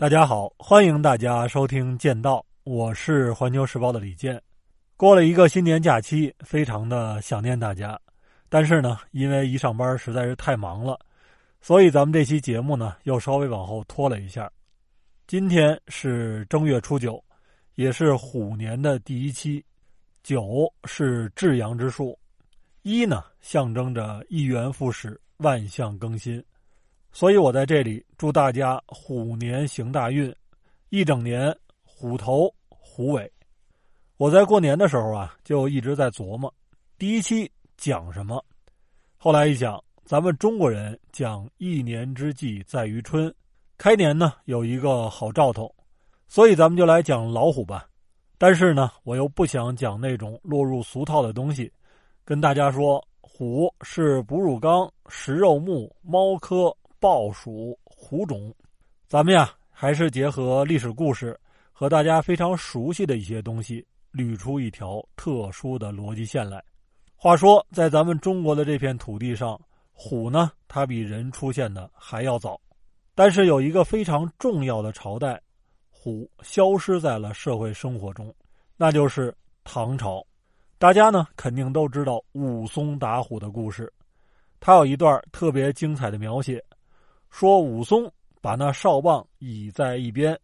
大家好，欢迎大家收听《剑道》，我是环球时报的李健。过了一个新年假期，非常的想念大家，但是呢，因为一上班实在是太忙了，所以咱们这期节目呢又稍微往后拖了一下。今天是正月初九，也是虎年的第一期。九是至阳之数，一呢象征着一元复始、万象更新。所以我在这里祝大家虎年行大运，一整年虎头虎尾。我在过年的时候啊，就一直在琢磨第一期讲什么。后来一想，咱们中国人讲一年之计在于春，开年呢有一个好兆头，所以咱们就来讲老虎吧。但是呢，我又不想讲那种落入俗套的东西，跟大家说，虎是哺乳纲食肉目猫科。豹属虎种，咱们呀还是结合历史故事和大家非常熟悉的一些东西，捋出一条特殊的逻辑线来。话说，在咱们中国的这片土地上，虎呢，它比人出现的还要早。但是有一个非常重要的朝代，虎消失在了社会生活中，那就是唐朝。大家呢肯定都知道武松打虎的故事，他有一段特别精彩的描写。说武松把那哨棒倚在一边，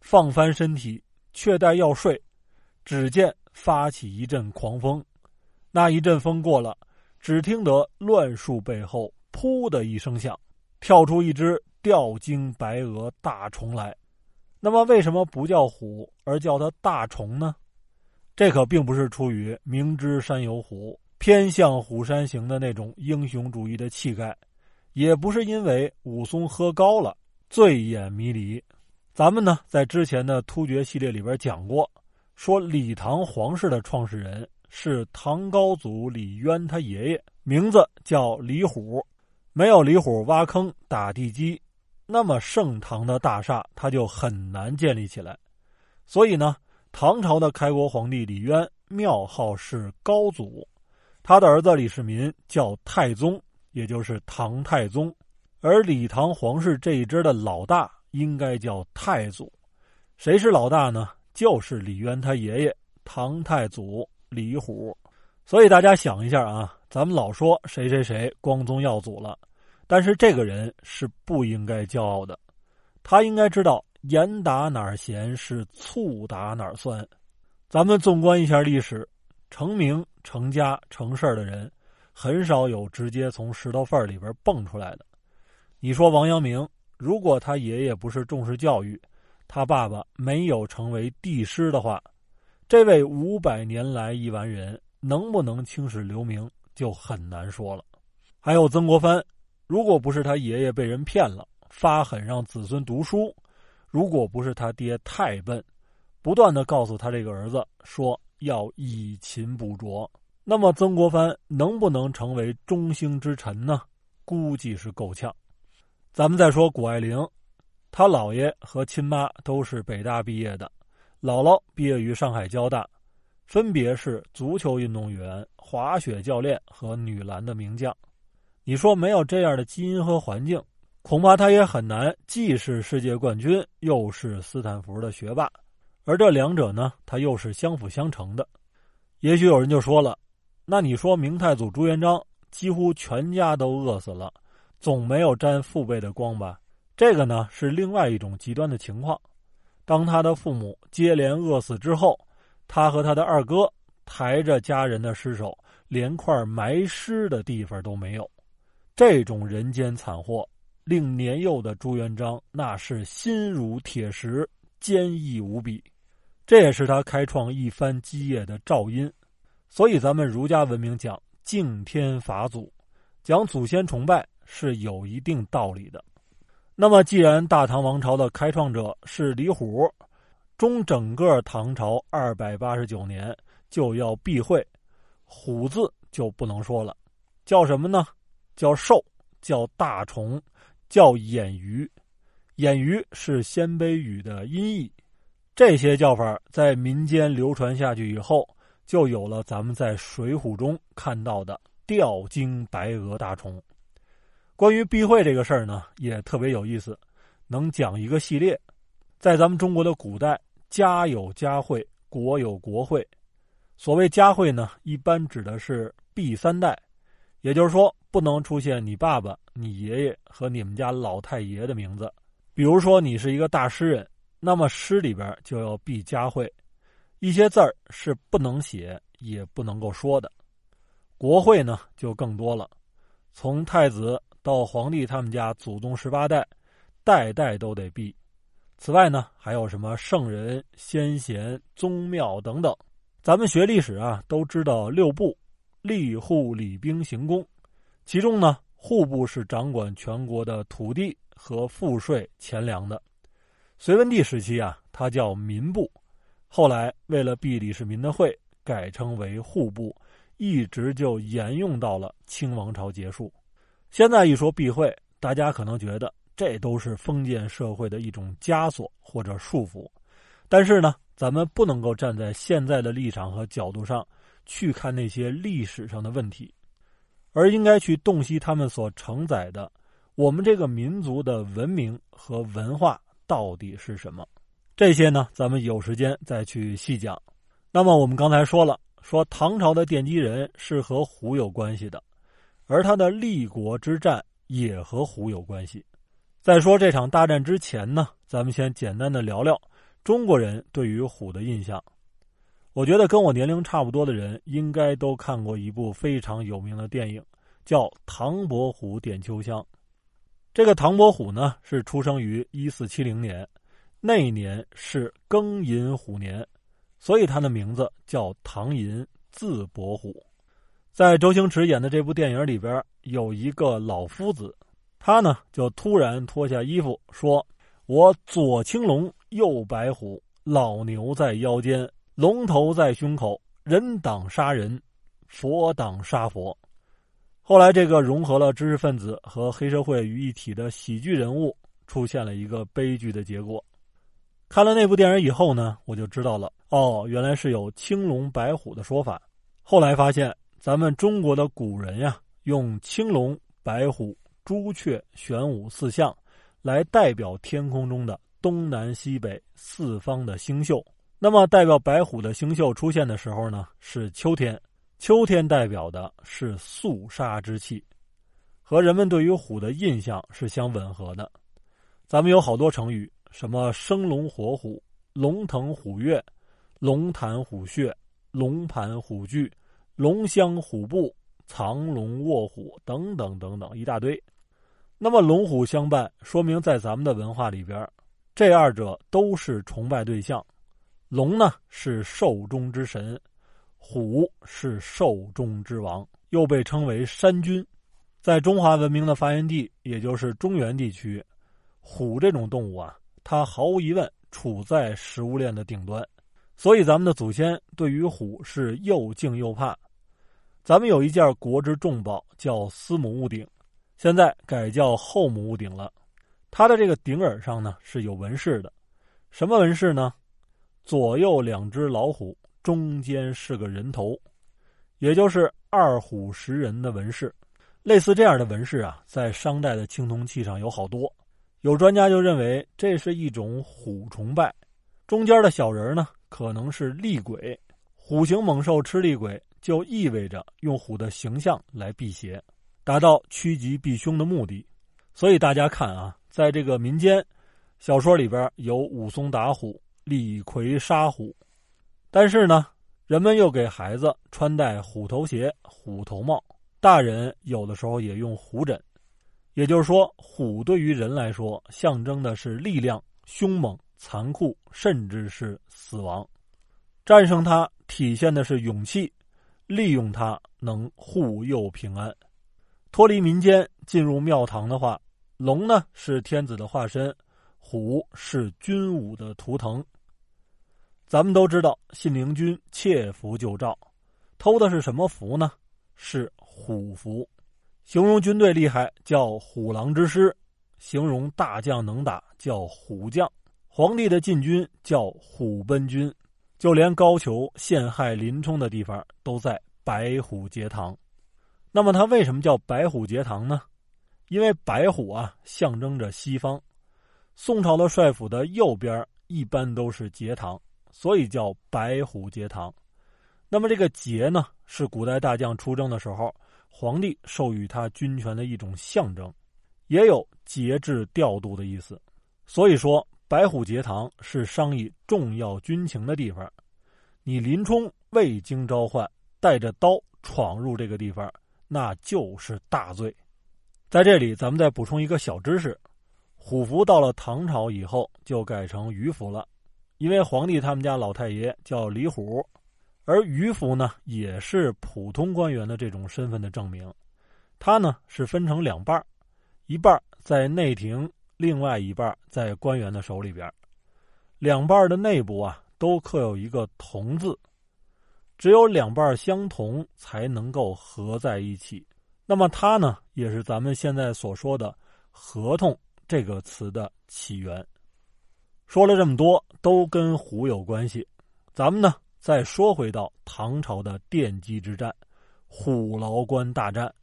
放翻身体，却待要睡，只见发起一阵狂风。那一阵风过了，只听得乱树背后“噗”的一声响，跳出一只吊睛白额大虫来。那么，为什么不叫虎，而叫它大虫呢？这可并不是出于明知山有虎，偏向虎山行的那种英雄主义的气概。也不是因为武松喝高了，醉眼迷离。咱们呢，在之前的突厥系列里边讲过，说李唐皇室的创始人是唐高祖李渊他爷爷，名字叫李虎。没有李虎挖坑打地基，那么盛唐的大厦他就很难建立起来。所以呢，唐朝的开国皇帝李渊庙号是高祖，他的儿子李世民叫太宗。也就是唐太宗，而李唐皇室这一支的老大应该叫太祖。谁是老大呢？就是李渊他爷爷唐太祖李虎。所以大家想一下啊，咱们老说谁谁谁光宗耀祖了，但是这个人是不应该骄傲的。他应该知道盐打哪儿咸是醋打哪儿酸。咱们纵观一下历史，成名成家成事儿的人。很少有直接从石头缝里边蹦出来的。你说王阳明，如果他爷爷不是重视教育，他爸爸没有成为帝师的话，这位五百年来一完人能不能青史留名就很难说了。还有曾国藩，如果不是他爷爷被人骗了，发狠让子孙读书，如果不是他爹太笨，不断的告诉他这个儿子说要以勤补拙。那么曾国藩能不能成为中兴之臣呢？估计是够呛。咱们再说谷爱凌，他姥爷和亲妈都是北大毕业的，姥姥毕业于上海交大，分别是足球运动员、滑雪教练和女篮的名将。你说没有这样的基因和环境，恐怕他也很难既是世界冠军，又是斯坦福的学霸。而这两者呢，他又是相辅相成的。也许有人就说了。那你说明太祖朱元璋几乎全家都饿死了，总没有沾父辈的光吧？这个呢是另外一种极端的情况。当他的父母接连饿死之后，他和他的二哥抬着家人的尸首，连块埋尸的地方都没有。这种人间惨祸，令年幼的朱元璋那是心如铁石，坚毅无比。这也是他开创一番基业的肇因。所以，咱们儒家文明讲敬天法祖，讲祖先崇拜是有一定道理的。那么，既然大唐王朝的开创者是李虎，中整个唐朝二百八十九年就要避讳，虎字就不能说了，叫什么呢？叫兽，叫大虫，叫眼鱼。眼鱼是鲜卑语的音译，这些叫法在民间流传下去以后。就有了咱们在《水浒》中看到的吊睛白额大虫。关于避讳这个事儿呢，也特别有意思，能讲一个系列。在咱们中国的古代，家有家讳，国有国讳。所谓家讳呢，一般指的是避三代，也就是说，不能出现你爸爸、你爷爷和你们家老太爷的名字。比如说，你是一个大诗人，那么诗里边就要毕家讳，一些字儿是不能写，也不能够说的。国讳呢，就更多了，从太子到皇帝他们家祖宗十八代，代代都得避。此外呢，还有什么圣人、先贤、宗庙等等。咱们学历史啊，都知道六部：吏、户、礼、兵、刑、工。其中呢，户部是掌管全国的土地和赋税、钱粮的。隋文帝时期啊，它叫民部，后来为了避李世民的讳，改称为户部，一直就沿用到了清王朝结束。现在一说避讳，大家可能觉得。这都是封建社会的一种枷锁或者束缚，但是呢，咱们不能够站在现在的立场和角度上去看那些历史上的问题，而应该去洞悉他们所承载的我们这个民族的文明和文化到底是什么。这些呢，咱们有时间再去细讲。那么我们刚才说了，说唐朝的奠基人是和虎有关系的，而他的立国之战也和虎有关系。在说这场大战之前呢，咱们先简单的聊聊中国人对于虎的印象。我觉得跟我年龄差不多的人应该都看过一部非常有名的电影，叫《唐伯虎点秋香》。这个唐伯虎呢是出生于一四七零年，那年是庚寅虎年，所以他的名字叫唐寅，字伯虎。在周星驰演的这部电影里边，有一个老夫子。他呢，就突然脱下衣服说：“我左青龙，右白虎，老牛在腰间，龙头在胸口，人挡杀人，佛挡杀佛。”后来，这个融合了知识分子和黑社会于一体的喜剧人物出现了一个悲剧的结果。看了那部电影以后呢，我就知道了，哦，原来是有青龙白虎的说法。后来发现，咱们中国的古人呀，用青龙、白虎。朱雀、玄武四象，来代表天空中的东南西北四方的星宿。那么，代表白虎的星宿出现的时候呢，是秋天。秋天代表的是肃杀之气，和人们对于虎的印象是相吻合的。咱们有好多成语，什么生龙活虎、龙腾虎跃、龙潭虎穴、龙盘虎踞、龙骧虎步、藏龙卧虎等等等等一大堆。那么龙虎相伴，说明在咱们的文化里边，这二者都是崇拜对象。龙呢是兽中之神，虎是兽中之王，又被称为山君。在中华文明的发源地，也就是中原地区，虎这种动物啊，它毫无疑问处在食物链的顶端，所以咱们的祖先对于虎是又敬又怕。咱们有一件国之重宝，叫司母戊鼎。现在改叫后母戊鼎了，它的这个顶耳上呢是有纹饰的，什么纹饰呢？左右两只老虎，中间是个人头，也就是二虎食人的纹饰。类似这样的纹饰啊，在商代的青铜器上有好多。有专家就认为这是一种虎崇拜。中间的小人呢，可能是厉鬼，虎形猛兽吃厉鬼，就意味着用虎的形象来辟邪。达到趋吉避凶的目的，所以大家看啊，在这个民间小说里边有武松打虎、李逵杀虎，但是呢，人们又给孩子穿戴虎头鞋、虎头帽，大人有的时候也用虎枕。也就是说，虎对于人来说，象征的是力量、凶猛、残酷，甚至是死亡。战胜它，体现的是勇气；利用它，能护佑平安。脱离民间进入庙堂的话，龙呢是天子的化身，虎是军武的图腾。咱们都知道，信陵君窃符救赵，偷的是什么符呢？是虎符。形容军队厉害叫虎狼之师，形容大将能打叫虎将。皇帝的禁军叫虎贲军，就连高俅陷害林冲的地方都在白虎节堂。那么它为什么叫白虎节堂呢？因为白虎啊象征着西方，宋朝的帅府的右边一般都是节堂，所以叫白虎节堂。那么这个节呢，是古代大将出征的时候，皇帝授予他军权的一种象征，也有节制调度的意思。所以说，白虎节堂是商议重要军情的地方。你林冲未经召唤，带着刀闯入这个地方，那就是大罪。在这里，咱们再补充一个小知识：虎符到了唐朝以后就改成鱼符了，因为皇帝他们家老太爷叫李虎，而鱼符呢也是普通官员的这种身份的证明。它呢是分成两半一半在内廷，另外一半在官员的手里边。两半的内部啊。都刻有一个“同”字，只有两半相同才能够合在一起。那么它呢，也是咱们现在所说的“合同”这个词的起源。说了这么多，都跟虎有关系。咱们呢，再说回到唐朝的奠基之战——虎牢关大战。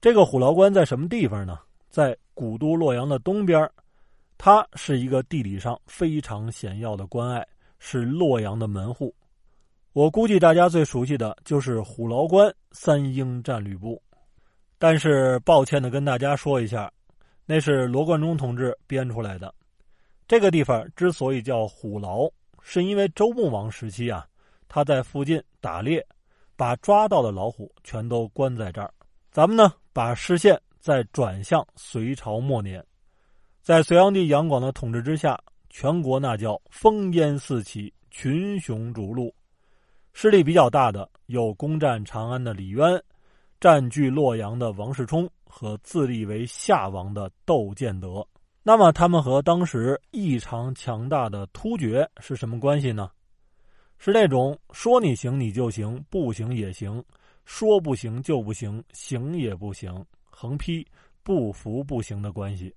这个虎牢关在什么地方呢？在古都洛阳的东边，它是一个地理上非常险要的关隘。是洛阳的门户，我估计大家最熟悉的就是虎牢关三英战吕布，但是抱歉的跟大家说一下，那是罗贯中同志编出来的。这个地方之所以叫虎牢，是因为周穆王时期啊，他在附近打猎，把抓到的老虎全都关在这儿。咱们呢，把视线再转向隋朝末年，在隋炀帝杨广的统治之下。全国那叫烽烟四起，群雄逐鹿，势力比较大的有攻占长安的李渊，占据洛阳的王世充和自立为夏王的窦建德。那么他们和当时异常强大的突厥是什么关系呢？是那种说你行你就行，不行也行；说不行就不行，行也不行，横批不服不行的关系。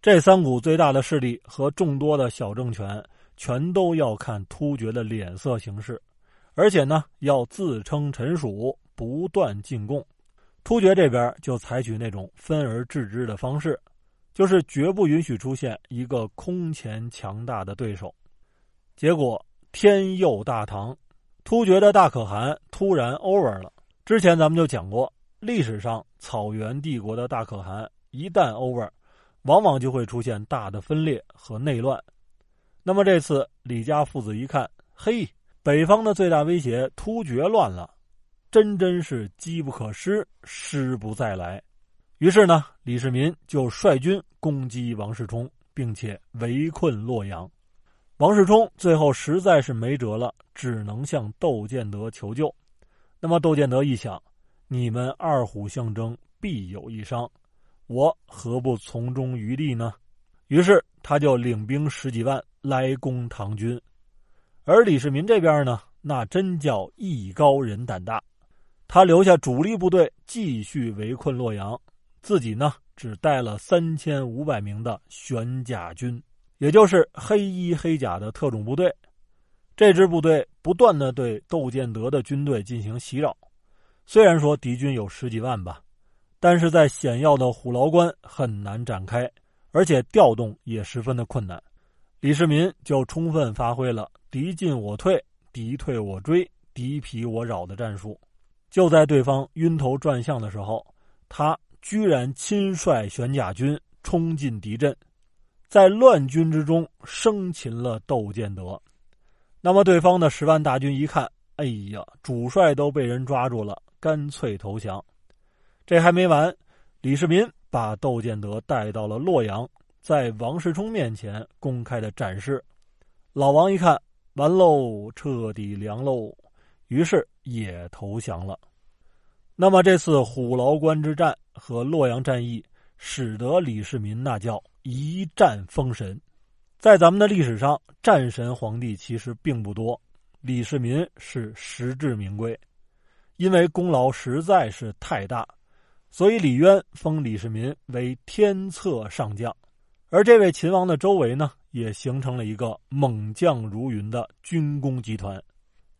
这三股最大的势力和众多的小政权，全都要看突厥的脸色行事，而且呢，要自称臣属，不断进贡。突厥这边就采取那种分而治之的方式，就是绝不允许出现一个空前强大的对手。结果天佑大唐，突厥的大可汗突然 over 了。之前咱们就讲过，历史上草原帝国的大可汗一旦 over。往往就会出现大的分裂和内乱。那么这次李家父子一看，嘿，北方的最大威胁突厥乱了，真真是机不可失，失不再来。于是呢，李世民就率军攻击王世充，并且围困洛阳。王世充最后实在是没辙了，只能向窦建德求救。那么窦建德一想，你们二虎相争，必有一伤。我何不从中渔利呢？于是他就领兵十几万来攻唐军，而李世民这边呢，那真叫艺高人胆大，他留下主力部队继续围困洛阳，自己呢只带了三千五百名的玄甲军，也就是黑衣黑甲的特种部队。这支部队不断的对窦建德的军队进行袭扰，虽然说敌军有十几万吧。但是在险要的虎牢关很难展开，而且调动也十分的困难。李世民就充分发挥了敌进我退、敌退我追、敌疲我扰的战术。就在对方晕头转向的时候，他居然亲率玄甲军冲进敌阵，在乱军之中生擒了窦建德。那么对方的十万大军一看，哎呀，主帅都被人抓住了，干脆投降。这还没完，李世民把窦建德带到了洛阳，在王世充面前公开的展示。老王一看，完喽，彻底凉喽，于是也投降了。那么这次虎牢关之战和洛阳战役，使得李世民那叫一战封神。在咱们的历史上，战神皇帝其实并不多，李世民是实至名归，因为功劳实在是太大。所以李渊封李世民为天策上将，而这位秦王的周围呢，也形成了一个猛将如云的军工集团。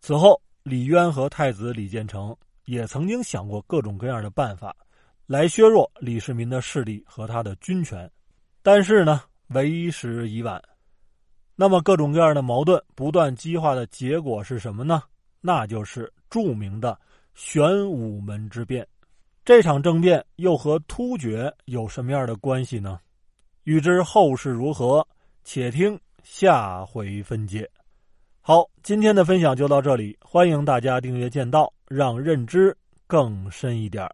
此后，李渊和太子李建成也曾经想过各种各样的办法，来削弱李世民的势力和他的军权，但是呢，为时已晚。那么各种各样的矛盾不断激化的结果是什么呢？那就是著名的玄武门之变。这场政变又和突厥有什么样的关系呢？欲知后事如何，且听下回分解。好，今天的分享就到这里，欢迎大家订阅剑道，让认知更深一点。